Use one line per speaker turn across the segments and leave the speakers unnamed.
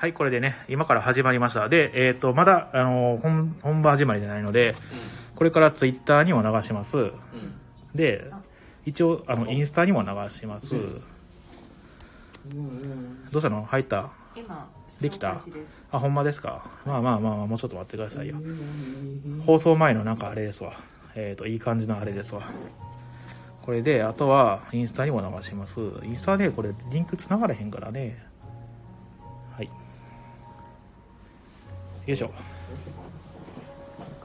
はい、これでね、今から始まりました。で、えっ、と、まだ、あの、本、本場始まりじゃないので、これからツイッターにも流します。
うんうん
で、一応、あの、インスタにも流します。どうしたの？入った？
今
できた？あ、ほんまですか？まあまあまあまあ、もうちょっと待ってくださいよ。放送前のなんかあれですわ。えっ、と、いい感じのあれですわ。これで、あとは、インスタにも流します。インスタでこれ、リンク繋がれへんからね。いしょ。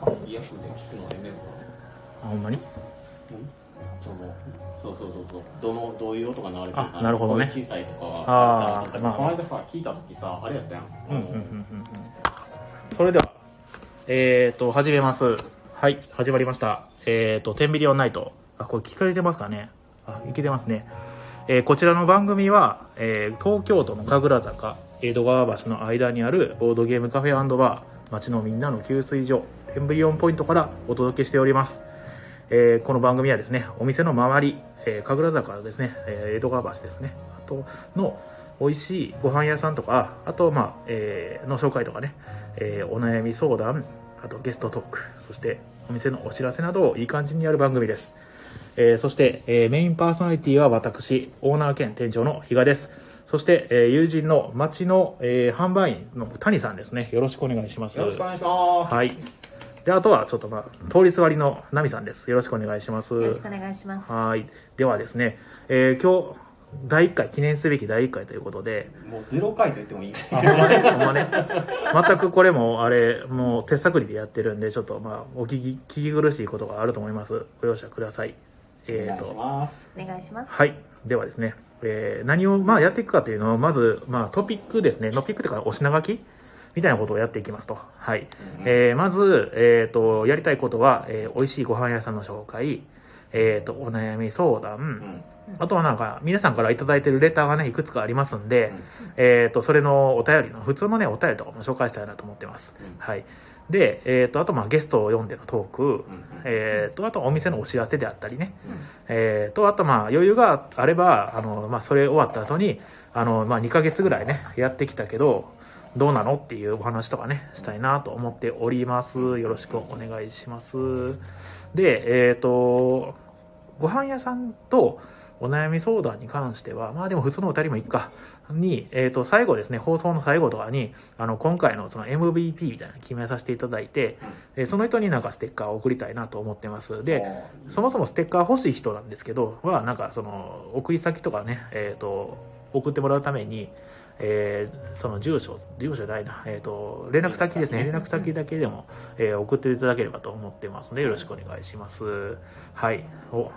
あ、ほんまに？
かそのそうそうそうそうどのどういう音が流れてるか
あなるほどね
声小さいとかは
あー
だって
まあ
この間さ聞いた時さあれやったやん
うんうんうんうんうん。それでは、えっ、と、始めます。はい、始まりました。えっ、と、テンビリオンナイト。あ、これ聞かれてますかね？あ、いけてますね。えーこちらの番組は、えー東京都の神楽坂、江戸川橋の間にあるボードゲームカフェバー、町のみんなの給水所、テンビリオンポイントからお届けしております。えーこの番組はですね、お店の周り、えー神楽坂ですね、え江戸川橋ですね、あとの美味しいご飯屋さんとか、あと、まあ、えーの紹介とかね、えお悩み相談、あとゲストトーク、そしてお店のお知らせなどをいい感じにやる番組です。えーそして、えーメインパーソナリティは私、オーナー兼店長の比嘉です。そして、えー友人の町の、えー販売員の谷さんですね。よろしくお願いします。
よろしくお願いします
はい。で、あとは、ちょっとまあ、通りすがりのナミさんです。よろしくお願いします。
よろしくお願いします
はい。ではですね、えー今日、第1回、記念すべき第1回ということで、
もうゼロ回と言ってもいい
あ、ほんまね、ほんまね。全くこれも、あれ、もう手探りでやってるんで、ちょっとまあ、お聞き、聞き苦しいことがあると思います。ご容赦ください。えっ、
お願いし
と、
ます
お願いします
はい。ではですね、えー何をまあやっていくかというのを、まず、まあトピックですね、トピックというか、お品書き？みたいなことをやっていきますと。はい。えーまず、えっ、と、やりたいことは、えー美味しいご飯屋さんの紹介、えっ、と、お悩み相談、
うん
あとはなんか、皆さんからいただいてるレターがね、いくつかありますんで、
うん
えっ、と、それのお便りの、普通のね、お便りとかも紹介したいなと思ってます。
うん
はい。で、えっ、と、あとまあゲストを読んでのトーク、
うん
えっ、と、あとお店のお知らせであったりね、
うん
えーと、あとまあ余裕があれば、あの、まあそれ終わった後に、あの、まあ2ヶ月ぐらいね、やってきたけど、どうなのっていうお話とかね、したいなと思っております。よろしくお願いします。で、えっ、と、ご飯屋さんとお悩み相談に関しては、まあでも普通のお二人もいいか、に、えっ、と、最後ですね、放送の最後とかに、あの、今回のその MVP みたいなの決めさせていただいて、でその人になんかステッカーを送りたいなと思ってます。で、そもそもステッカー欲しい人なんですけど、は、なんかその、送り先とかね、えっ、と、送ってもらうために、えーその住所、住所ないな、えっ、と、連絡先ですね、連絡先だけでも、えー送っていただければと思ってますので、よろしくお願いします。はい。お、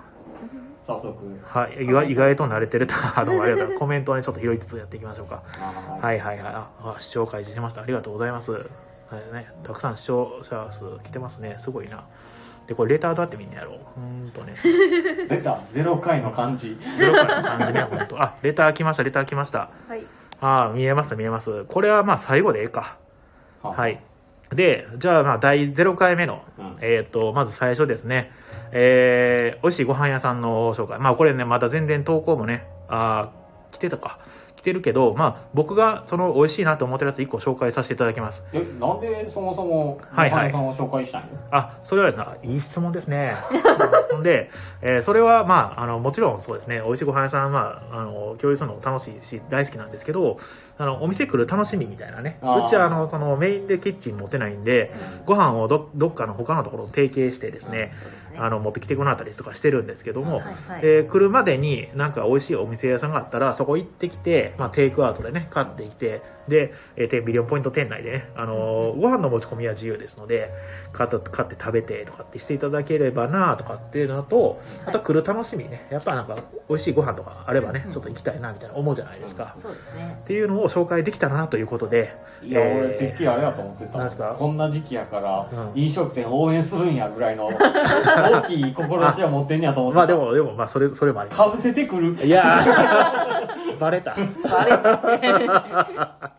早速
はい。意外意外と慣れてると、あの、ありがとう。コメントをね、ちょっと拾いつつやっていきましょうか。
は
はいはいはい。あ、あ視聴開始しました。ありがとうございます。はいね、たくさん視聴者数来てますね。すごいな。で、これレターどうやって見んのやろううーんとね。
出たゼロ回の感じ
ゼロからの感じね、ほんと。あ、レター来ました、レター来ました。
はい
あー見えます、見えます。これはまあ最後でええか。はい。で、じゃあまあ第0回目の、
うん
えっ、と、まず最初ですね。えー、美味しいご飯屋さんの紹介。まあこれね、まだ全然投稿もね、あー来てたか。来てるけど、まあ僕がその美味しいなと思ってるやつ1個紹介させていただきます。
えなんでそもそも
はいはい
ご飯屋さんを紹介したいの？
あ、それはですね、あいい質問ですね。ほんで、えーそれはまあ、あの、もちろんそうですね、美味しいご飯屋さんは、まあ、あの、共有するのも楽しいし、大好きなんですけど、あの、お店来る楽しみみたいなね。うちは、あの、その、メインでキッチン持てないんで、ご飯をど、どっかの他のところを提携してですね、
ね。
あの、持ってきてくれたりとかしてるんですけども、
はいはい。
えー来るまでになんか美味しいお店屋さんがあったらそこ行ってきて、まあ、テイクアウトでね買ってきてで、えビリオンポイント店内でね、あのーご飯の持ち込みは自由ですので買った買って食べてとかってしていただければなとかっていうのとあと来る楽しみね。やっぱなんか美味しいご飯とかあればねちょっと行きたいなみたいな思うじゃないですか、
そうですね。
っていうのを紹介できたらなということで
いや、
えー
俺てっきりあれやと思ってた
なんすか？
こんな時期やから、
うん。
飲食店応援するんやぐらいの 大きい志を持ってんやと思ってた。
まあでもでもまあそれそれもあります。
かぶせてくる。
いやー。バレた。
バレた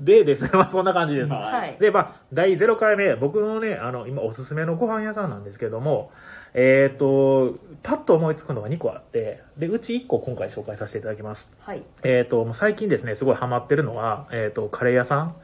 でですね、まあそんな感じです。
はい
で、まあ、第0回目、僕のね、あの、今おすすめのご飯屋さんなんですけども、えっ、と、パッと思いつくのが2個あって、で、うち1個今回紹介させていただきます。
はい。
えっ、と、最近ですね、すごいハマってるのは、えっ、と、カレー屋さん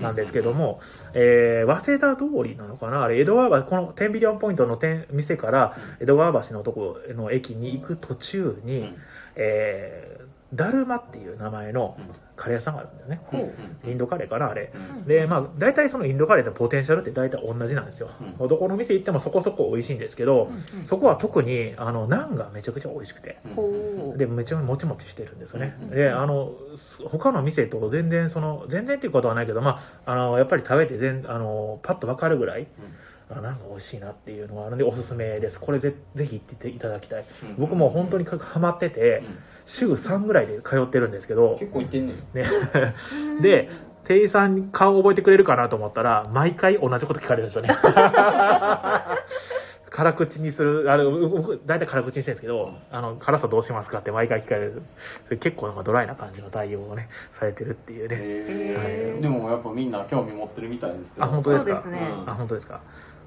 なんですけども、えー、早稲田通りなのかな？あれ、江戸川橋、このテンビリオンポイントの店店から江戸川橋のとこの駅に行く途中に、
うん
えー、だるまっていう名前のカレー屋さんがあるんだよね。
う。んうん。
インドカレーかな、あれ。
うん。
で、まあ、大体そのインドカレーとポテンシャルって大体同じなんですよ。
う
どこの店行ってもそこそこ美味しいんですけど、そこは特に、あの、ナンがめちゃくちゃ美味しくて。で、めちゃもちもちしてるんですよね。
うん。
で、あの、す他の店と全然その、全然っていうことはないけど、まあ、あの、やっぱり食べて全、あの、パッとわかるぐらい、あなんか美味しいなっていうのがあるんでおすすめです。これぜぜひ行っていただきたい。
うん。
僕も本当にハマってて
うん
週3ぐらいで通ってるんですけど
結構いってんねん。
ね、で店員さんに顔覚えてくれるかなと思ったら毎回同じこと聞かれるんですよね。辛口にするあれ僕大体辛口にしてるんですけどあの辛さどうしますかって毎回聞かれる。結構なんかドライな感じの対応をねされてるっていうね。
へ
はい。
ーでもやっぱみんな興味持ってるみたいですよ。
あ本当ですか？
そうですね。
うん。
あ本当ですか？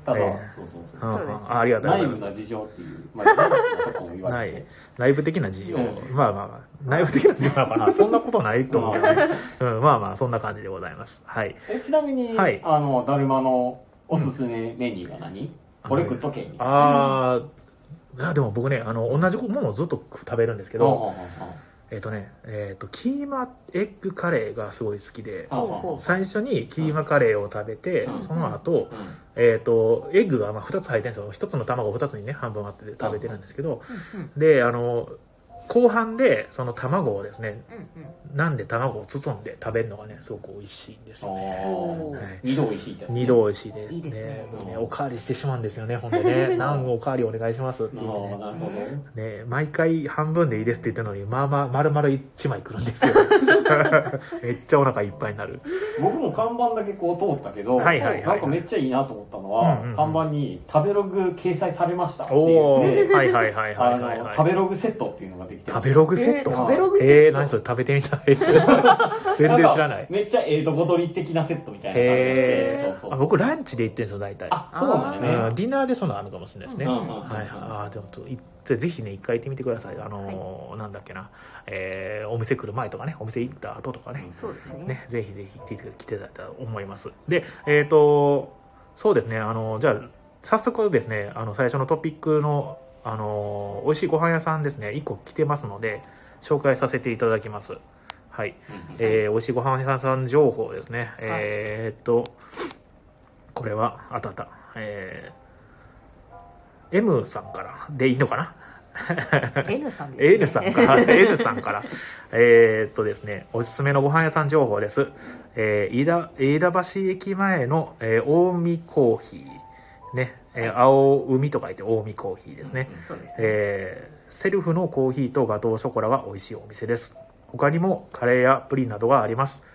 ただ、
えー。
そうそうそう。
そうですね。
あありがとうございます。
内部な事情っていう、まあ、言わ
ない。
れて
内部的な事情、
うん。
まあまあまあ。内部的な事情なのかな。そんなことないと思う。ね、うん、まあまあそんな感じでございます。はい。
えちなみに、
はい。
あのだるまのおすすめメニューが何、これ食っとけ
あー。いやでも僕ねあの同じものをずっと食べるんですけど、えっ、とね、えっ、と、キーマエッグカレーがすごい好きで、最初にキーマカレーを食べて、
うん。
その後、
うん。
えっ、と、エッグがまあ2つ入ってるんですよ。1つの卵を2つにね、半分割って食べてるんですけど、で、あの、後半でその卵をですね、
うんうん。
なんで卵を包んで食べるのがね、すごく美味しいんですよね。はい。
二度美味しいってやつね。
二度美味しいで、
いいですね。
僕ね、おかわりしてしまうんですよね、ほんでね、ナンおかわりお願いします。って
あ
言ってね
あなるほど。
ね、毎回半分でいいですって言ってるのに、まあまあ、丸々1枚くるんですよ。めっちゃお腹いっぱいになる。
僕も看板だけこう通ったけど、
はいはいはい。
なんかめっちゃいいなと思ったのは、
うんうんうん。
看板に食べログ掲載されましたって
お
いう。
ー、はいはいはいは
あ
いはい、はい。
の食べログセットっていうのができて
食べログセット、
えー食べログセット？
えー、何それ食べてみたい。全然知らない。
めっちゃええとこ取り的なセットみたいな感じで
へー
そうそう
あ僕ランチで行ってるんですよ、大体。
あそうなんだよね
うんディナーでそんなのあるかもしれないですね。
うん
はいはい。あーでもちょっといぜひね、一回行ってみてください。あのーなんだっけな。えー、お店来る前とかね、お店行った後とかね。
そうですね。
ね、ぜひぜひ来て来ていただいたらと思います。で、えっ、と、そうですね、あの、じゃあ、早速ですね、あの、最初のトピックの、あの、美味しいご飯屋さんですね、1個来てますので、紹介させていただきます。はい。えー、美味しいご飯屋さん情報ですね。えーっと、これは、あったあった。えー、M さんからでいいのかな
？N さんです、ね。
N さんから、N さんから、えーっとですね、おすすめのご飯屋さん情報です。えー、飯田、飯田橋駅前の、えー、近江コーヒー。ね、えー青海と書いて近江コーヒーですね。
そうですね。
えーセルフのコーヒーとガトーショコラが美味しいお店です。他にもカレーやプリンなどがあります。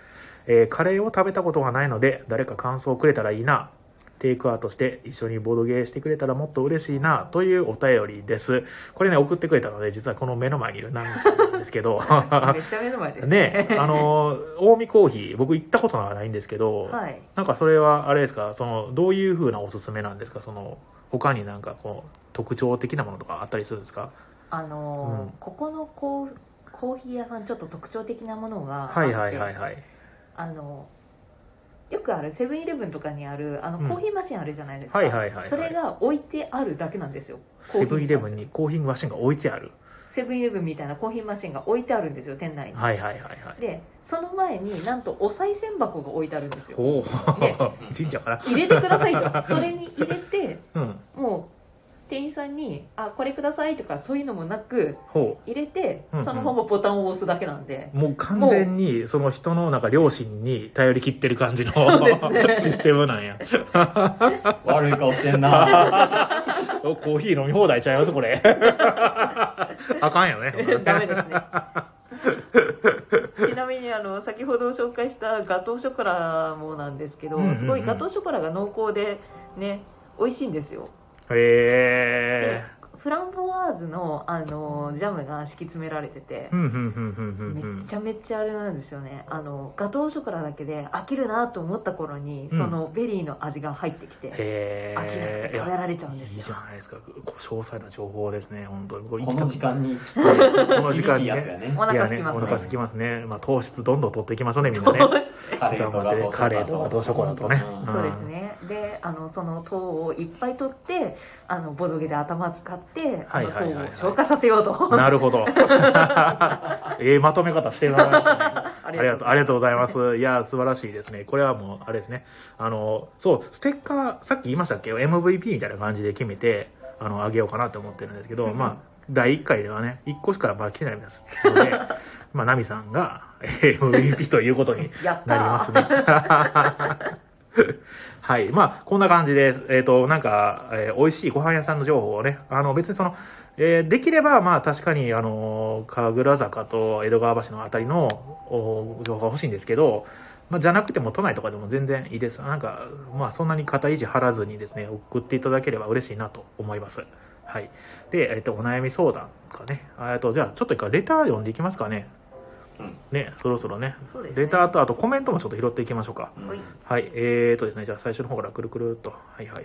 えーカレーを食べたことがないので、誰か感想をくれたらいいな。テイクアウトして一緒にボードゲーしてくれたらもっと嬉しいなというお便りです。これね、送ってくれたので、実はこの目の前にいるなんですけど、
めっちゃ目の前です
ね、あの、近江コーヒー、僕行ったことはないんですけど、
はい。
なんかそれはあれですか、その、どういう風なおすすめなんですか？その、他になんかこう、特徴的なものとかあったりするんですか？
あのー
うん
ここのコーコーヒー屋さんちょっと特徴的なものが
はいはいはいはい。
あのよくあるセブンイレブンとかにあるあの
うん
コーヒーマシンあるじゃないですか、
はいはいはいはい
それが置いてあるだけなんですよ
セブンイレブンにコーヒーマシンが置いてある。
セブンイレブンみたいなコーヒーマシンが置いてあるんですよ店内に、
はいはいはいはい。
でその前になんとお賽銭箱が置いてあるんですよ
おお、
ね
神社かな。
入れてくださいとそれに入れて
うん。
もう店員さんに「あこれください」とかそういうのもなく
ほ
入れて
うんうん
そのままボタンを押すだけなんで、
う。もう完全にその人のなんか良心に頼り切ってる感じの
そうですね
システムなんや。
悪い顔してんな
おコーヒー飲み放題ちゃいますこれ。あかんよね。
ダメですねちなみにあの先ほど紹介したガトーショコラもなんですけど、
うんうんうん
すごいガトーショコラが濃厚でね美味しいんですよ
へえ。
フフランボワーズのあのジャムが敷き詰められててめちゃめっちゃあれなんですよね。あのガトーショコラだけで飽きるなと思った頃に、
うん。
そのベリーの味が入ってきて
へ
飽きなくて
え
食べられちゃうんです
いい
よ
じゃないですか詳細な情報ですね本当に。これ
この時間に
この時間にね。
ね。
お腹空きますね。
いやお腹空きますね。まあ糖質どんどん取っていきましょうねみんなね。
カレーと
頑張ってねカレーとガトーショコラとね。
うん
そうですねであのその糖をいっぱい取ってあのボドゲで頭使ってあの糖を消化させようと
なるほど ええまとめ方してもらいましたね
あ
ありがとう、ありがとうございます。いや、素晴らしいですね。これはもう、あれですね。あの、そう、ステッカー、さっき言いましたっけ ?MVP みたいな感じで決めて、あの、あげようかなと思ってるんですけど、まあ、第1回ではね、1個しかまだ来てないんですので、まあ、ナミさんが MVP ということに なりますね。はい。まあ、こんな感じで、えっ、と、なんか、えー美味しいご飯屋さんの情報をね、あの、別にその、えーできれば、まあ、確かに、あの、神楽坂と江戸川橋のあたりのお情報が欲しいんですけど、まあ、じゃなくても都内とかでも全然いいです。なんか、まあ、そんなに肩維持張らずにですね、送っていただければ嬉しいなと思います。はい。で、えっ、と、お悩み相談とかね。えっと、じゃあ、ちょっと一回レター読んでいきますかね。
うん
ね、そろそろね。
そうですね
レターと、あとコメントもちょっと拾っていきましょうか。
ほい
はい、えーとですね、じゃあ最初の方からくるくるっと。はいはいはい。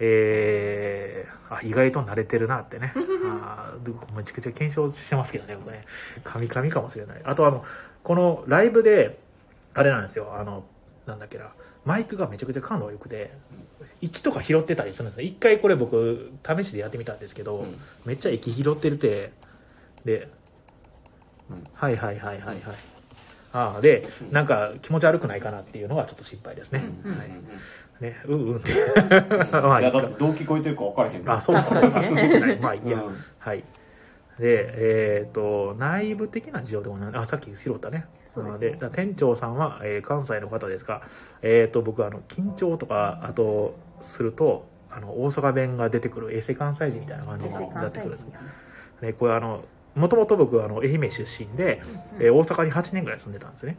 えー、あ、意外と慣れてるなってね。あめちゃくちゃ検証してますけどね、僕ね。カミカミかもしれない。あとあの、このライブで、あれなんですよ、あの、なんだっけな、マイクがめちゃくちゃ感度が良くて、息とか拾ってたりするんですよ。一回これ僕、試しでやってみたんですけど、
うん
めっちゃ息拾ってるて、で、
うん
はいはいはいはいはい。ああ、で、なんか気持ち悪くないかなっていうのがちょっと心配ですね。
うん
はい。ね、うんうんって。
うん
まあいい
やだってどう聞こえてるか分からへんから
あ、そうそう。
確かにね
動けないまあいいや。
うん
はい。で、えっ、と、内部的な事情でもない、あ、さっき拾ったね。
そうですね
店長さんは、えー関西の方ですが、えっ、と、僕、あの、緊張とか、あと、すると、あの、大阪弁が出てくる、衛星関西人みたいな感じになってくるんですね、これあの、もともと僕、あの、愛媛出身で、えー大阪に8年ぐらい住んでたんですね。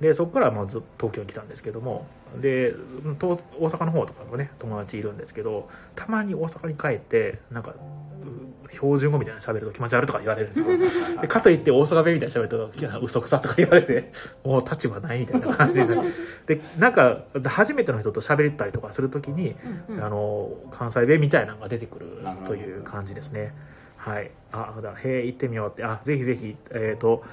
で、そこからまあずっと東京に来たんですけども、で、と大阪の方とかもね、友達いるんですけど、たまに大阪に帰って、なんか、う標準語みたいなの喋ると気持ち悪いとか言われるんですよ。でかといって大阪弁みたいなの喋ると、嘘くさとか言われて、もう立場ないみたいな感じで。で、なんか、初めての人と喋ったりとかするときに、
うんうん
あの、関西弁みたいなのが出てくるという感じですね。はい。あ、だへえ、行ってみようって。あ、ぜひぜひ、えっ、と、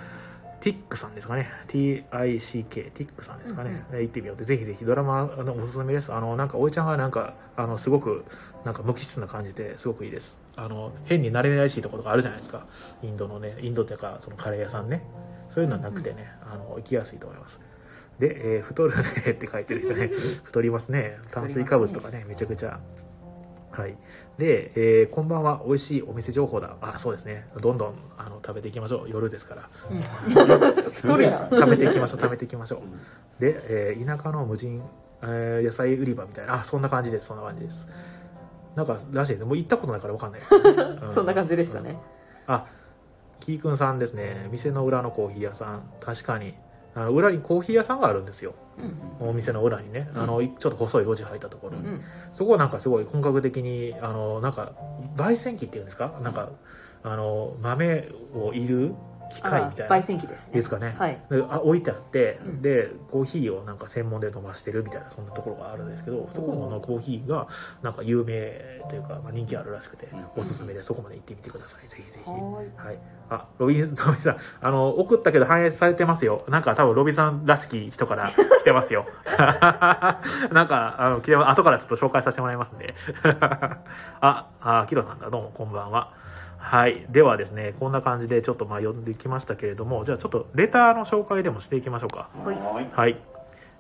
ティックさんですかね。TICK、ティックさんですかね。え行ってみようって。ぜひぜひドラマのおすすめです。あの、なんか、おいちゃんがなんか、あの、すごく、なんか無機質な感じですごくいいです。あの、変に慣れないしいところがあるじゃないですか。インドのね、インドっていうか、そのカレー屋さんね。そういうのはなくてね、あの、行きやすいと思います。で、えー太るねって書いてる人ね、太りますね。炭水化物とかね、めちゃくちゃ。はい。で、えーこんばんは、美味しいお店情報だ。あ、そうですね。どんどん、あの、食べていきましょう。夜ですから。
太る やん
食べていきましょう、食べていきましょう。で、えー田舎の無人、えー野菜売り場みたいな、あ、そんな感じです、そんな感じです。なんか、らしいです。もう行ったことないからわかんないですね、う
そんな感じでしたね。
あ、キーくんさんですね。店の裏のコーヒー屋さん。確かに。あの裏にコーヒー屋さんがあるんですよ。
うん
お店の裏にね。あの、ちょっと細い路地入ったところに。
うん
そこはなんかすごい本格的に、あの、なんか、焙煎機っていうんですか？なんか、あの、豆をいる機械みたいな。
あ焙煎機ですね。
ですかね。
はい。
であ置いてあって、
うん。
でコーヒーをなんか専門で飲ましてるみたいなそんなところがあるんですけどそこのコーヒーがなんか有名というか、まあ、人気あるらしくて、
うん。
おすすめでそこまで行ってみてください。ぜひぜひ。
は
はい。あロビンロビンさん。あの送ったけど反映されてますよ。なんか多分ロビンさんらしき人から 来てますよ。なんかあの来てま後からちょっと紹介させてもらいますんで。ああキロさんだどうもこんばんははい。ではですね、こんな感じでちょっとまあ読んできましたけれども、じゃあちょっとレターの紹介でもしていきましょうか。
はい
はい
はい。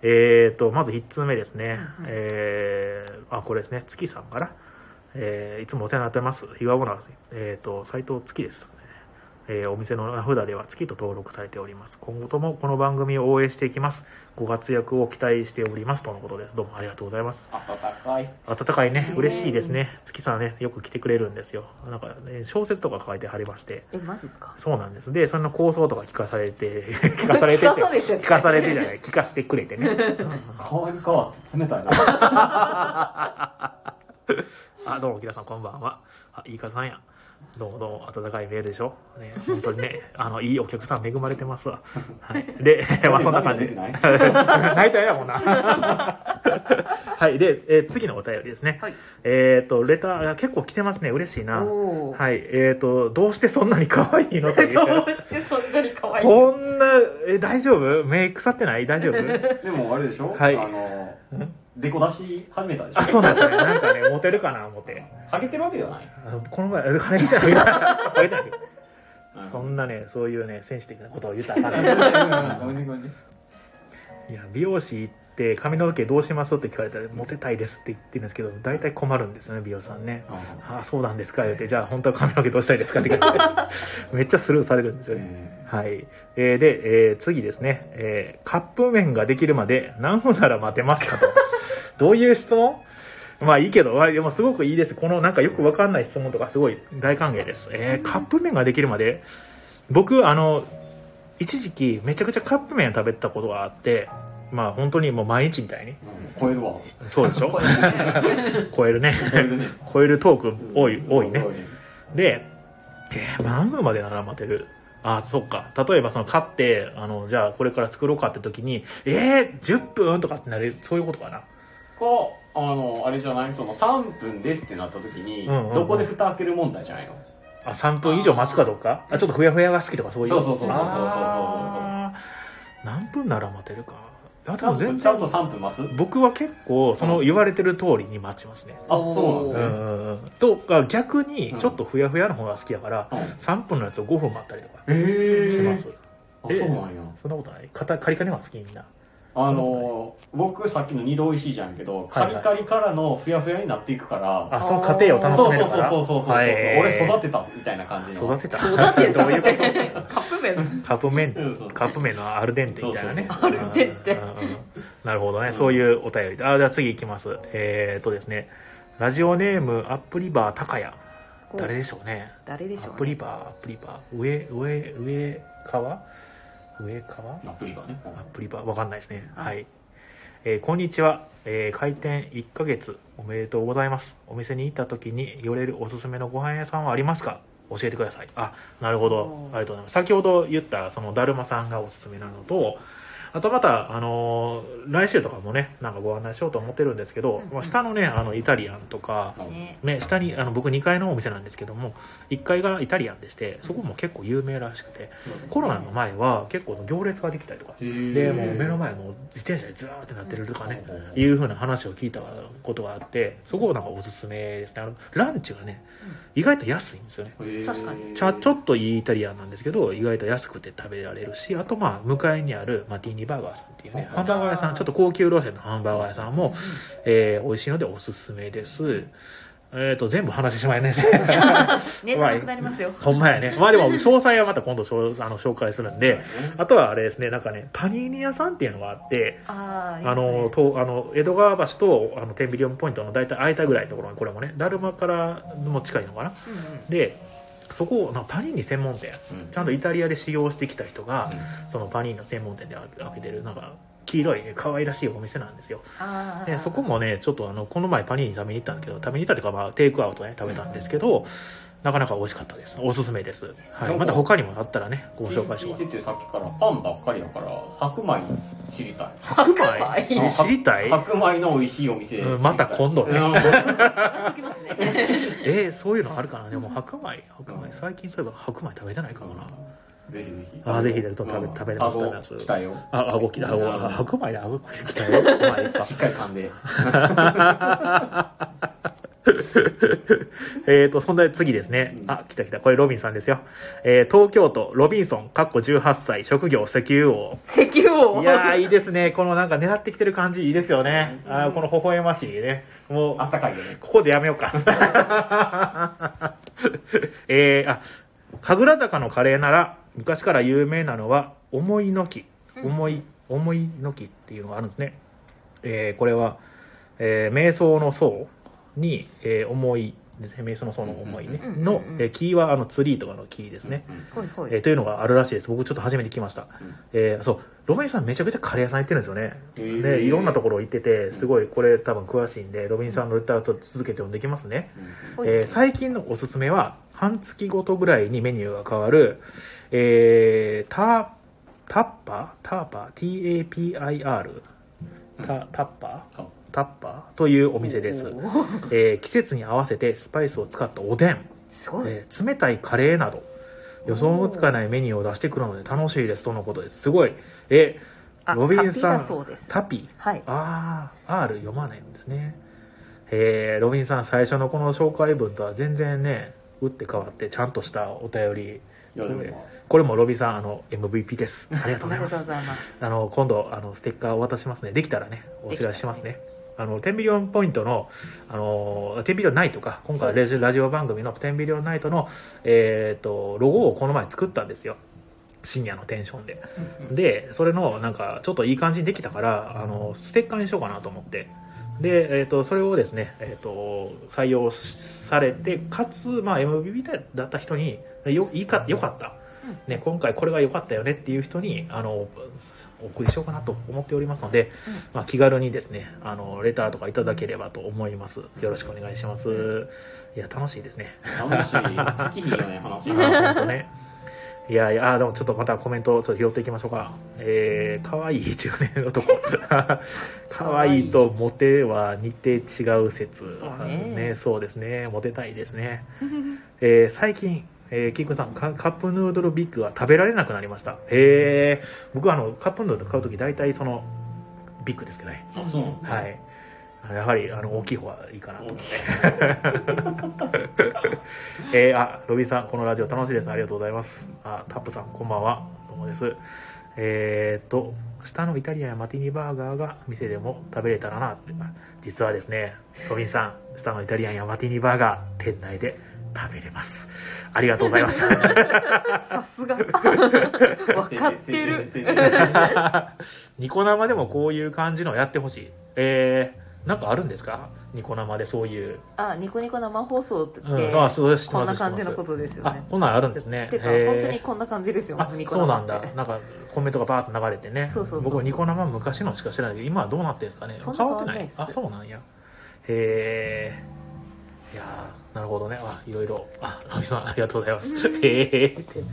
えーと、まず1通目ですね。えー、あ、これですね。月さんから。えーいつもお世話になってます。日和オナーえーと、斎藤月です。えーお店の名札では月と登録されております。今後ともこの番組を応援していきます。ご活躍を期待しております。とのことです。どうもありがとうございます。
温かい
温かいね、
ね
嬉しいですね。月さんね、よく来てくれるんですよ。なんか、ね、小説とか書いてはりまして。
えマジですか？
そうなんです。で、その構想とか聞かされて、聞かされて
聞かされて
聞かされてじゃない、聞かしてくれてね。
顔に変わって冷たいな
あ、どうも、キラさん、こんばんは。あ、いいかさんや。どうもどうも、温かいメールでしょ？ね、本当にね、あの、いいお客さん恵まれてますわ。はい。で、まあそんな感じ泣いたやもんな。はい。で、えー次のお便りですね。
はい
えっ、と、レター、結構来てますね。嬉しいな。はい。えっ、と、どうしてそんなに可愛いのという。
どうしてそんなに可愛い
こんな、え、大丈夫？目腐ってない？大丈夫？
でもあれでしょ？
はい
あのデコ出し始めたでしょ
あ、そうなんですね。なんかね、モテるかな、思って。
ハゲてるわけじゃない
あのこの前、金見てない。金見てない。
うん
そんなね、そういうね、センシティブなことを言ったらあか。
ごめんねごめんね
いや、美容師行って髪の毛どうしますって聞かれたら、モテたいですって言ってるんですけど、大体困るんですよね、美容師さんね。ああ、そうなんですか、言うて、じゃあ本当は髪の毛どうしたいですかって聞かれて、めっちゃスルーされるんですよね。はい。えーで、えー次ですね、えーカップ麺ができるまで何分なら待てますかと。どういう質問？まあいいけど、あでもすごくいいです。このなんかよくわかんない質問とかすごい大歓迎です。えーカップ麺ができるまで、僕、あの、一時期めちゃくちゃカップ麺食べてたことがあって、まあ本当にもう毎日みたいに。
うん超えるわ
そうでしょ？
超えるね
超えるね。
超える
トーク多い、多いね
多。
で、えー何分までなら待てる？あ、そっか。例えばその買って、あの、じゃあこれから作ろうかって時に、えー、10分とかってなる、そういうことかな。
あのあれじゃない？その3分ですってなった時に、
うんうんうん。
どこで蓋開ける問題じゃないの？
あ、3分以上待つかどうか？あ、ちょっとふやふやが好きとかそういう？
そうそうそうそうそうそう
何分なら待てるか。いや、でも全
ちゃんと
然、
3分待つ？
僕は結構、その言われてる通りに待ちますね。
あそう
う
なんんだね、
うんうん。とか、逆に、ちょっとふやふやの方が好きやから、
うん。
3分のやつを5分待ったりとかします。
あそうなんや。
そんなことない。カリカリは好きみんな。
あの僕さっきの二度美味しいじゃんけど、
はいはい
カリカリからのふやふやになっていくから
あ、その過程を楽し
そうそうそう
めるから。
そうそうそう、
はい
俺育てたみたいな感じの
育てた。
育てた
どういうこと
カップ麺
カップ麺カップ麺のアルデンテみたいなね。
そうそう
そうアルデンテ
なるほどね。そういうお便りで。あ、じゃあ次行きます。えーっとですね。ラジオネーム、アップリバー高谷。誰でしょうね。ア
誰でしょう、ね、
ップリバー、アップリバー。上、上、上川上川
アプリがね
アップリバー、わかんないですね。はい。えーこんにちは、えー開店1ヶ月おめでとうございます。お店に行った時に寄れるおすすめのご飯屋さんはありますか？教えてください。あ、なるほど。ありがとうございます。先ほど言った、その、だるまさんがおすすめなのと、あとまた、あのー来週とかもね、なんかご案内しようと思ってるんですけど、
うんうん。
まあ下のね、あの、イタリアンとか、
うん
ね。
ね、下に、あの、僕2階のお店なんですけども、1階がイタリアンでして、そこも結構有名らしくて、コロナの前は結構行列ができたりとか、で、もう目の前も自転車でずーってなってるとかね、
うん
いうふうな話を聞いたことがあって、そこをなんかおすすめですね。あの、ランチがね、意外と安いんですよね。
確かに。
ちゃちょっといいイタリアンなんですけど、意外と安くて食べられるし、あとまあ、向かいにあるマティーニバーガーさんっていうね、
うん
ハンバーガー屋さん、ちょっと高級路線のハンバーガー屋さんも、えー美味しいのでおすすめです。えっ、と、全部話してしまいね。
ネタなくなりますよ。
ほんまやね。まあでも、詳細はまた今度しょあの紹介するんで、あとはあれですね、なんかね、パニーニ屋さんっていうのがあって、
あー
あの、とあの江戸川橋とあの天秤リオンポイントの大体間ぐらいのところにこれもねだるまからも近いのかな。
うんうん。
でそこなパニーニ専門店
うん。
ちゃんとイタリアで修行してきた人が、
うん。
そのパニーニの専門店で開けてるなんか黄色い可愛らしいお店なんですよ。でそこもねちょっとあのこの前パニーニ食べに行ったんですけど食べに行ったというか、まあ、テイクアウトね食べたんですけど、なかなか美味しかったです。おすすめです、はい、また他にもあったらねご紹介します。
聞いててさっきからパンばっかりやから白米知りたい。
白米？
白米？
え知りたい？
白米の美味しいお店。
うんまた今度ね。えー、そういうのあるかな？でも白米？白米？最近そういえば白米食べてないかもな。
ぜひぜひ。
あぜひ食べ
うん。
食べれます。
顎
食べます。
来たよ
あ顎きあ白米で顎きたよ
しっかり噛んで
えーとそんな次ですね。あ来た来た。これロビンさんですよ、えー東京都ロビンソンかっこ18歳職業石油王。
石油王？
いやーいいですね。このなんか狙ってきてる感じいいですよね。あーこの微笑ましいね。もう
あったかいよね。
ここでやめようか。えー、あ、神楽坂のカレーなら、昔から有名なのは、思いの木。思い、思いの木っていうのがあるんですね。えー、これは、えー、瞑想の層に、えー、思い生命そのその思いね。の、えーキーはあのツリーとかのキーですね、えーというのがあるらしいです。僕ちょっと初めて聞きました、
うん。
えーそう。ロビンさんめちゃくちゃカレー屋さん行ってるんですよね、でいろんなところ行っててすごいこれ多分詳しいんでロビンさんの歌と続けて読んできますね、えー最近のおすすめは半月ごとぐらいにメニューが変わる、えー、タタッパー？ターパー？TAPIR タタッパー？
か
タッパーというお店です、えー季節に合わせてスパイスを使ったおでん、
すごい、
えー冷たいカレーなど。予想もつかないメニューを出してくるので楽しいです。とのことです。すごい。え
あ
ロビンさん
タピだそうです。
タピ？
はい。
ああ R 読まないんですね。えー、ロビンさん最初のこの紹介文とは全然ね打って変わってちゃんとしたお便り。これもロビンさんあの MVP です。ありがとうございます。
ありがとうございます。
あの今度あのステッカーを渡しますね。できたらねお知らせしますねあの10ビリオンポイントのあの10ビリオンナイトか今回ラジラジオ番組の10ビリオンナイトの、えー、とロゴをこの前作ったんですよ。深夜のテンションで。でそれのなんかちょっといい感じにできたからあのステッカーにしようかなと思って。で、えー、とそれをですね、えー、と採用されてかつ、まあ、MVP だった人によいいかよかった、ね、今回これが良かったよねっていう人にあのお送りしようかなと思っておりますので、まあ、気軽にですねあのレターとかいただければと思いますよろしくお願いしますいや楽しいですね
楽しい月日がね話
ね。いやいや、あでもちょっとまたコメントをちょっと拾っていきましょうか。えー、かわいい中年男。かわいいとモテは似て違う説。
そうね
そうですね。モテたいですね。えー最近、えー、キングさんカ、カップヌードルビッグは食べられなくなりました。へえー、僕はあの、カップヌードル買うとき大体その、ビッグですけどね。
あそう
はい。やはりあの大きい方がいいかなと思って。えー、あ、ロビーさん、このラジオ楽しいです。ありがとうございます。あ、タップさん、こんばんは。どうもです。えー、っと、下のイタリアンやマティニバーガーが店でも食べれたらなって。あ実はですね、ロビンさん、下のイタリアンやマティニバーガー、店内で食べれます。ありがとうございます。
さすが。分かってる。
ニコ生でもこういう感じのやってほしい。えー、なんかあるんですか？ニコ生でそういう。
あニコニコ生放送って、
うん、あ、そう
こんな感じのことですよね、
こんなんあるんですね。
てか本当にこんな感じですよ
あ
ニコ
そうなんだ。なんかコメントがバーッと流れてね。
そうそう
僕ニコ生昔のしか知らない。けど今はどうなってるんですかね？
そんな
変わってない。あそうなんや。へえいやーなるほどね。あいろいろ。あラミさんありがとうございます。へえって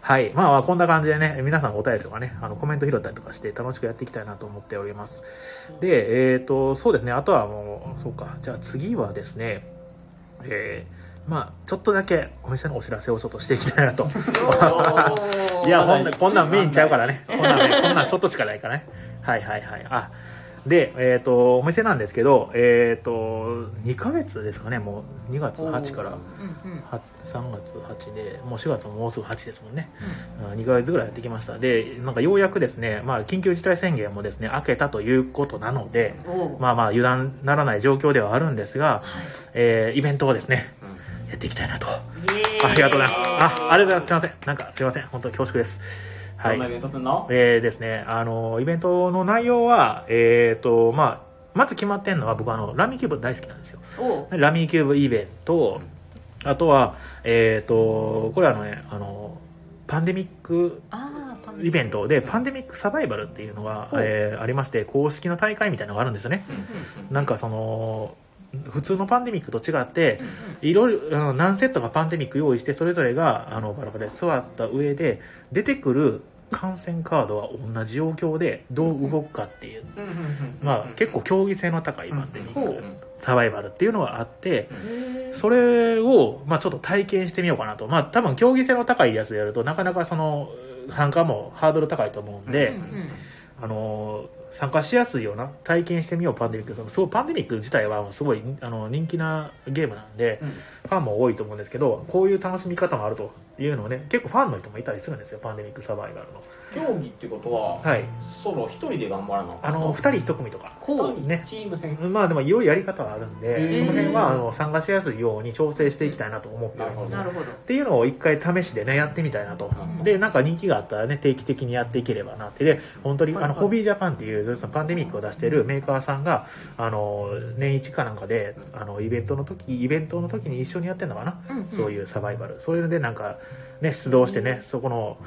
はい。まあまあこんな感じでね皆さんお便りとかねあのコメント拾ったりとかして楽しくやっていきたいなと思っております。でえっ、とそうですね。あとはもうそうか。じゃあ次はですねえーまあちょっとだけお店のお知らせをちょっとしていきたいなと。いや、ほんなこんなんメインちゃうからね。こんなんね、こんなんちょっとしかないからね。はいはいはい。あ、で、えっ、と、お店なんですけど、えっ、と、2ヶ月ですかね、もう2月8から。
うんうん
は3月8で、もう4月ももうすぐ8ですもんね。2ヶ月ぐらいやってきました。で、なんかようやくですね、まあ緊急事態宣言もですね、明けたということなので、まあまあ油断ならない状況ではあるんですが、えーイベントをですね、
うん
やっていきたいなと。ありがとうございます。あ、ありがとうございます。すいません。なんかすいません。本当に恐縮です。はい。
どんなイベントすんの？
えーですね、あの、イベントの内容は、えっ、と、まあ、まず決まってんのは僕あの、ラミーキューブ大好きなんですよ。ラミーキューブイベント、あとは、えっ、と、これあのね、あの、パンデミック
あーパン
イベントで、パンデミックサバイバルっていうのが、えーありまして、公式の大会みたいなのがあるんですよね。なんかその、普通のパンデミックと違って、いろいろあの何セットかパンデミック用意してそれぞれがあのバラバラで座った上で出てくる感染カードは同じ状況でどう動くかっていう、まあ、結構競技性の高いパンデミックサバイバルっていうのがあってそれを、まあ、ちょっと体験してみようかなと。まあ多分競技性の高いやつでやるとなかなかその参加もハードル高いと思うんで、
うん。うん
あの参加しやすいような体験してみようパンデミックすごいパンデミック自体はすごいあの人気なゲームなんで、ファンも多いと思うんですけどこういう楽しみ方もあるというのをね結構ファンの人もいたりするんですよパンデミックサバイバルの。
競技ってことは、
はい。
ソロ一人で頑張らな
あの？2人1組とか。
こ
ね。
チーム戦。
まあでもいろいろやり方はあるんで、その辺はあの参加しやすいように調整していきたいなと思っております
な
なるほど。
っていうのを一回試しでねやってみたいなと、
うん
でなんか人気があったらね定期的にやっていければなって。で本当にあのホビージャパンっていうそのパンデミックを出してるメーカーさんがあの年一かなんかであのイベントの時イベントの時に一緒にやってるのかな、そういうサバイバル。そういうのでなんかね出動してねそこの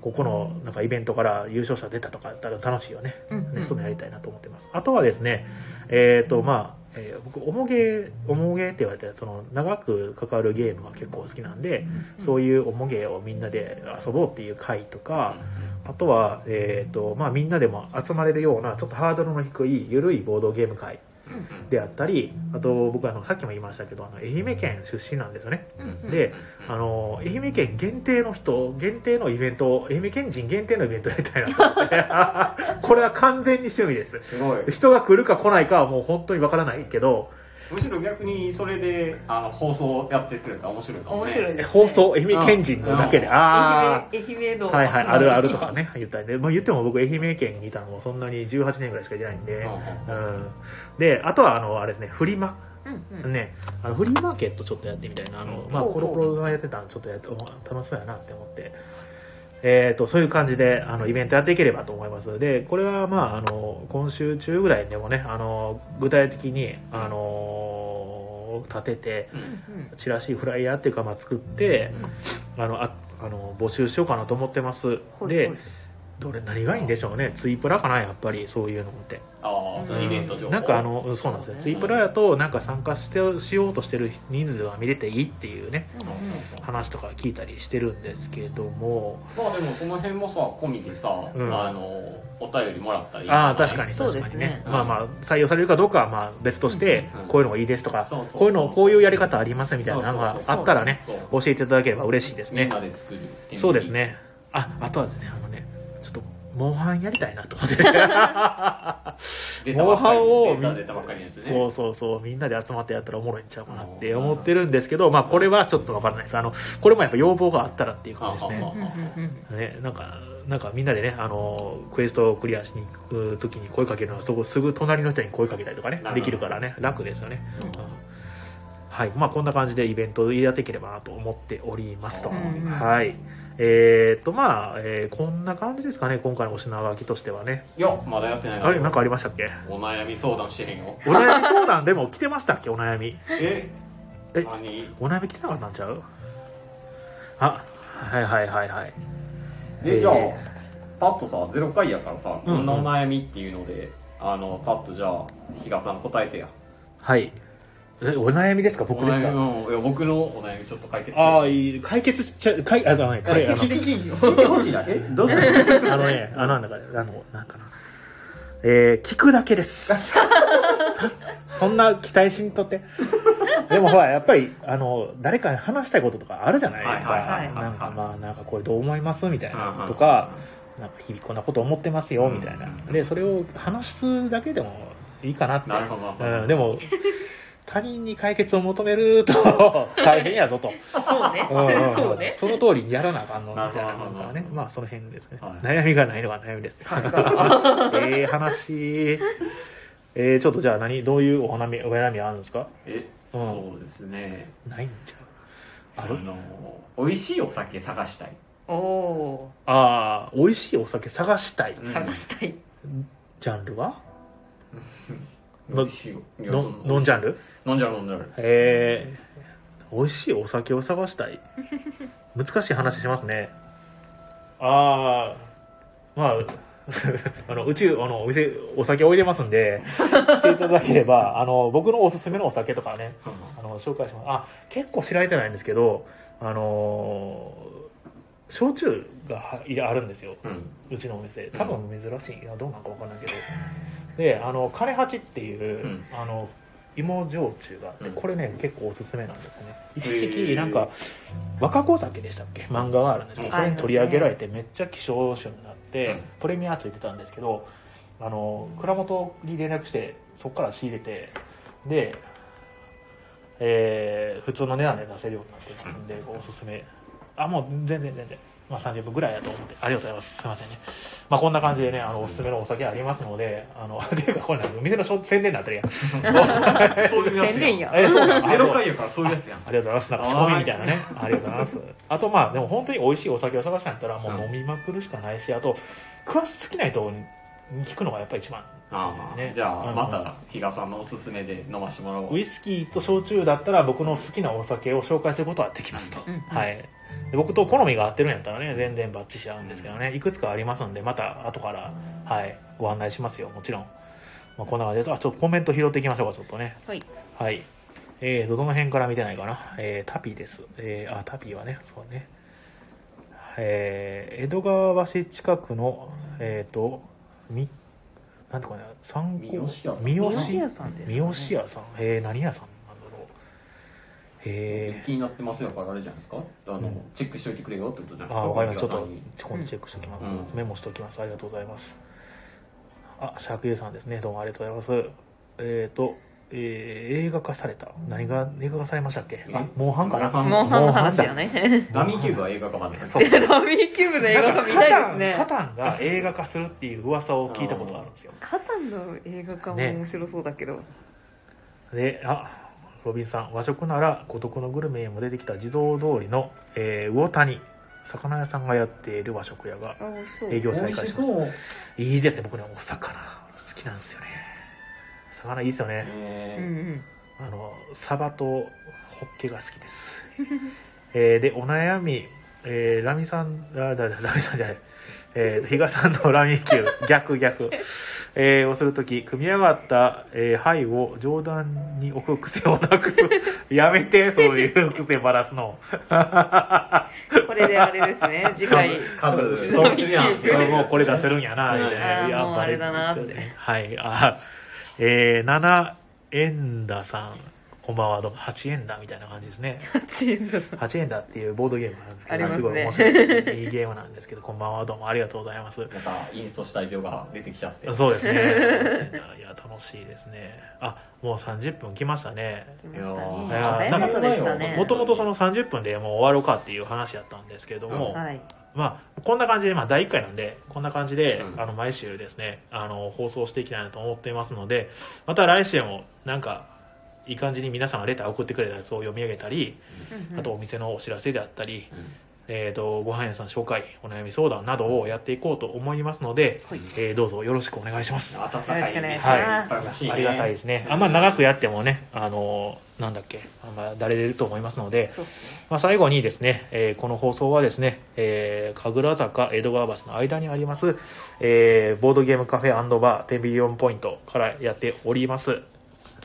ここのなんかイベントから優勝者出たとかやったら楽しいよね。
うんうん。
ね、そういうのやりたいなと思ってます。あとはですね、えっ、と、まあ、えー僕、おもげ、おもげって言われて、その、長く関わるゲームが結構好きなんで、そういうおもげをみんなで遊ぼうっていう会とか、あとは、えっ、と、まあ、みんなでも集まれるような、ちょっとハードルの低い、ゆるいボードゲーム会であったり、あと、僕、あの、さっきも言いましたけど、あの、愛媛県出身なんですよね。で、あの、愛媛県限定の人、限定のイベント、愛媛県人限定のイベントやりたいなと思って、これは完全に趣味です。
すごい
人が来るか来ないかはもう本当にわからないけど、
むしろ逆にそれであの放送やってくれたら面白いかもね。
え
面白いです
放送、愛媛県人のだけで、
うん。
あ
愛媛愛媛の
あ、はいはい、あるあるとかね、言ったりで、まあ言っても僕愛媛県にいたのもそんなに18年ぐらいしかいてないんで、うん。で、あとはあの、あれですね、フリマ。
うんうん。
ね、あのフリーマーケットちょっとやってみたいな、あの、まあ、コロコロさんやってたのちょっとやって、お楽しそうやなって思って、えっ、と、そういう感じで、あの、イベントやっていければと思います。で、これは、まあ、あの、今週中ぐらいでもね、あの、具体的に、あの、立てて、
うん
チラシ、フライヤーっていうか、まあ、作って、あの、あ、あの、募集しようかなと思ってます。でどれ、何がいいんでしょうね。ツイプラかな、やっぱり、そういうのって。
ああそのイベント情報。
なんかあのうんそうなんですよ、
うん。
ツイプラやとなんか参加してしようとしてる人数が見れていいっていうね話とか聞いたりしてるんですけども。
まあでもその辺もさ込みでさ、
うん。
あのお便りもらったらいい
ああ確かに
そう
確かにね。
ですね
まあまあ採用されるかどうかはまあ別として
うん。
こういうのがいいですとかこういうのこういうやり方ありますみたいなのがあったらね教えていただければ嬉しいです
みん
ね
なで作る
そうですね。ああとはですねあのねモンハンやりたいなと思って。モンハンを
ね。
そうそうそうみんなで集まってやったらおもろいんちゃうかなって思ってるんですけどまあこれはちょっとわからないです。あのこれもやっぱ要望があったらっていう感じですね。ねなんかなんかみんなでねあのクエストをクリアしに行く時に声かけるのはそこすぐ隣の人に声かけたりとかねできるからね楽ですよね、
うん。
うんはい。まあこんな感じでイベントをやっていければなと思っておりますと、
うんうん。
はい。えー、っとまあ、えーこんな感じですかね今回のお品書きとしてはね。
いやまだやってない
あれなんかありましたっけ？
お悩み相談してへんよ。
お悩み相談でも来てましたっけ？お悩み。
え？
え？
何？
お悩み来てなかったんちゃう？あはいはいはいはい。
でじゃあパッとさ0回やからさ
うんうん。
こんなお悩みっていうのであのパッとじゃあ比嘉さん答えてや。
はいえお悩みですか？僕ですか？
お悩みうんいや僕のお悩みちょっと解決
ああいい解決しちゃうかいあじゃないこれあの
聞いて聞いてほしいな。えどう
あのねあのなんだかねあのなんかな。えー、聞くだけです。さ そんな期待しにとって。でもほらやっぱりあの誰かに話したいこととかあるじゃないですか、
はい
はいはい
なんかまあなんかこれどう思いますみたいな
うん
とかなんか日々こんなこと思ってますよみたいな。
うん。
でそれを話すだけでもいいかなって。
なるほど。
うん、でも他人に解決を求めると 大変やぞと。
そうね。
うんうんうん。
そうね。
その通りにやらなあかんのみ
なるほど
たいなのからねまあその辺ですね、
はい。
悩みがないのが悩みです
さすが。
ええ話。えー、ちょっとじゃあ何どういうお悩みお悩みあるんですか？
えそうですね。
ないんちゃう？ある
あの美味しいお酒探したい。
おお
ああ美味しいお酒探したい。
うん
ー探したい。
ジャンルは？の
その
ノンジャンル
飲んじゃう飲んじゃう
えー、美味しいお酒を探したい。難しい話しますね。ああまあ あのうちあのお店お酒置いてますんで来ていただければ あの僕のおすすめのお酒とかねあの紹介します。あ結構知られてないんですけどあの焼酎がはいあるんですよ。
うん。
うちのお店。多分珍しい。いやどうなんか分かんないけどであの金八っていう、
うん。
あの芋焼酎があって
うん。
これね結構おすすめなんですよね。一
へ
時
ー
期なんか若子酒でしたっけ？漫画があるんですけど
うん。
それに取り上げられてめっちゃ希少種になって、
うん。
プレミアついてたんですけどあの蔵元に連絡してそこから仕入れてで、えー普通の値段で出せるようになってますんでおすすめ。あもう全然全然まあ30分ぐらいだと思ってありがとうございます。すいませんね。まあこんな感じでねあのおすすめのお酒ありますのであのていうかこれなんか店のしょ宣伝になってるやん。
そういうやつ
宣伝や。
えそうなの。
ゼロ回やからそういうやつやん。
ありがとうございます。なんか仕込みみたいなね。ありがとうございます。あとまあ、でも本当に美味しいお酒を探したんやったら、もう飲みまくるしかないし、あと、詳し好きな人に聞くのがやっぱり一番。
ああ、
ね。
じゃあ
うん。
また比嘉さんのおすすめで飲ましてもらおう。
ウイスキーと焼酎だったら僕の好きなお酒を紹介することはできますと。
うん。うん。
はい。で僕と好みが合ってるんやったらね、全然バッチしちゃうんですけどね、いくつかありますんで、また後から、はい、ご案内しますよ、もちろん。まあ、こんな感じです。あ、ちょっとコメント拾っていきましょうか、ちょっとね。
はい
はい。えーと、どの辺から見てないかな？えー、タピです。えー、あ、タピはね、そうね。えー、江戸川橋近くの、えーと、み、なんとかね、参考、
三好屋さん
三好
三好屋さんですかね
三好屋さん。えー、何屋さん？
気になってますよ。からあれじゃないですか？あの、
うん。
チェックしておいてくれよってことじゃ
ー、
ないですか？
あ、わかりました。ちょっと今度チェックしておきます。
うん。
メモしておきます。ありがとうございます。あ、シャークユーさんですね。どうもありがとうございます。えーと、えー映画化された。何が映画化されましたっけ？あ
え、
モンハンかな？
モン
ハンの話
だ
よね。
ラミーキューブは映画化版で。す
そう。
ラミーキューブの映画が見たいですね。
カタンカタンが映画化するっていう噂を聞いたことがあるんですよ。
カタンの映画化も面白そうだけど、
であロビンさん和食なら孤独のグルメにも出てきた地蔵通りの、えー魚谷。魚屋さんがやっている和食屋が営業
美
再開しましたいいですね僕ね。お魚好きなんですよね。魚いいですよね。
え。
あのサバとホッケが好きです。えーでお悩み、えーラミさんあだラミさんじゃないえー、比嘉さんのラミ級 逆逆、えーをするとき組み上がった、えー、牌を上段に置く癖をなくす。やめてそういう癖ばらすの。
これであれですね。次回。
数数。揃ってるやん
もうこれ出せるんやな、みたいな。や
もうあれだなって。
はい。あ、えー、7円ださん、こんばんは、どうも、8円だみたいな感じですね。
8円ださ
8円だっていうボードゲームがあるんですけど、
ありますね
すごい面白い、いいゲームなんですけど、こんばんは、どうもありがとうございます。
またインストしたい病が出てきちゃって
そうですね。8円だいや、楽しいですね。あ、もう30分来ましたね。
来ましたね
いやー
早かったでしたね
もともとその30分でもう終わろうかっていう話やったんですけれども、
はい
まあ、こんな感じで、まあ、第1回なんで、こんな感じで、
うん
あの、毎週ですね、あの、放送していきたいなと思っていますので、また来週も、なんか、いい感じに皆さんがレター送ってくれたやつを読み上げたり、
うんうん。
あとお店のお知らせであったり、
うん。
えっ、と、ご飯屋さん紹介、お悩み相談などをやっていこうと思いますので、
はい。
えーどうぞよろしくお願いします。
温かい
よろしくお願いし
はい。ありがたいですね。あんま長くやってもね、あの、なんだっけ、あんまだれれると思いますので、
ね。
まあ、最後にですね、えーこの放送はですね、えー神楽坂、江戸川橋の間にあります、えーボードゲームカフェバー、テンビリオンポイントからやっております。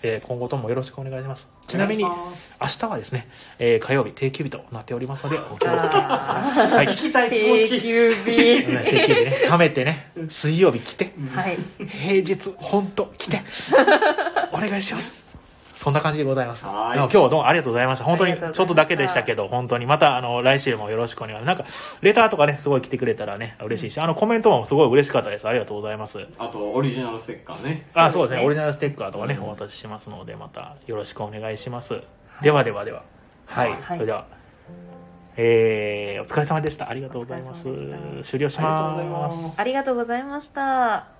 えー今後ともよろしくお願いします。ちなみに、
お
明日はですね、えー火曜日定休日となっておりますので、お気をつけくだ
あ
さい。
行きたい気持
定
ち。
休日
定休日ね、貯めてね、水曜日来て、
はい。
平日、本当来て、お願いします。そんな感じでございます。
はい
今日はどうもありがとうございました。本当にちょっとだけでしたけど、本当にまたあの来週もよろしくお願いします。なんか、レターとかね、すごい来てくれたらね、嬉しいし、あのコメントもすごい嬉しかったです。ありがとうございます。
あとオリジナルステッカーね
あ、
そ
ううですね。オリジナルステッカーとかね、
うん
お渡ししますので、またよろしくお願いします。ではではでは。はい。
はい
それでは、えー、お疲れ様でした。ありがとうございます。終了し
ありがとうござい
ま。
す
ありがとうございました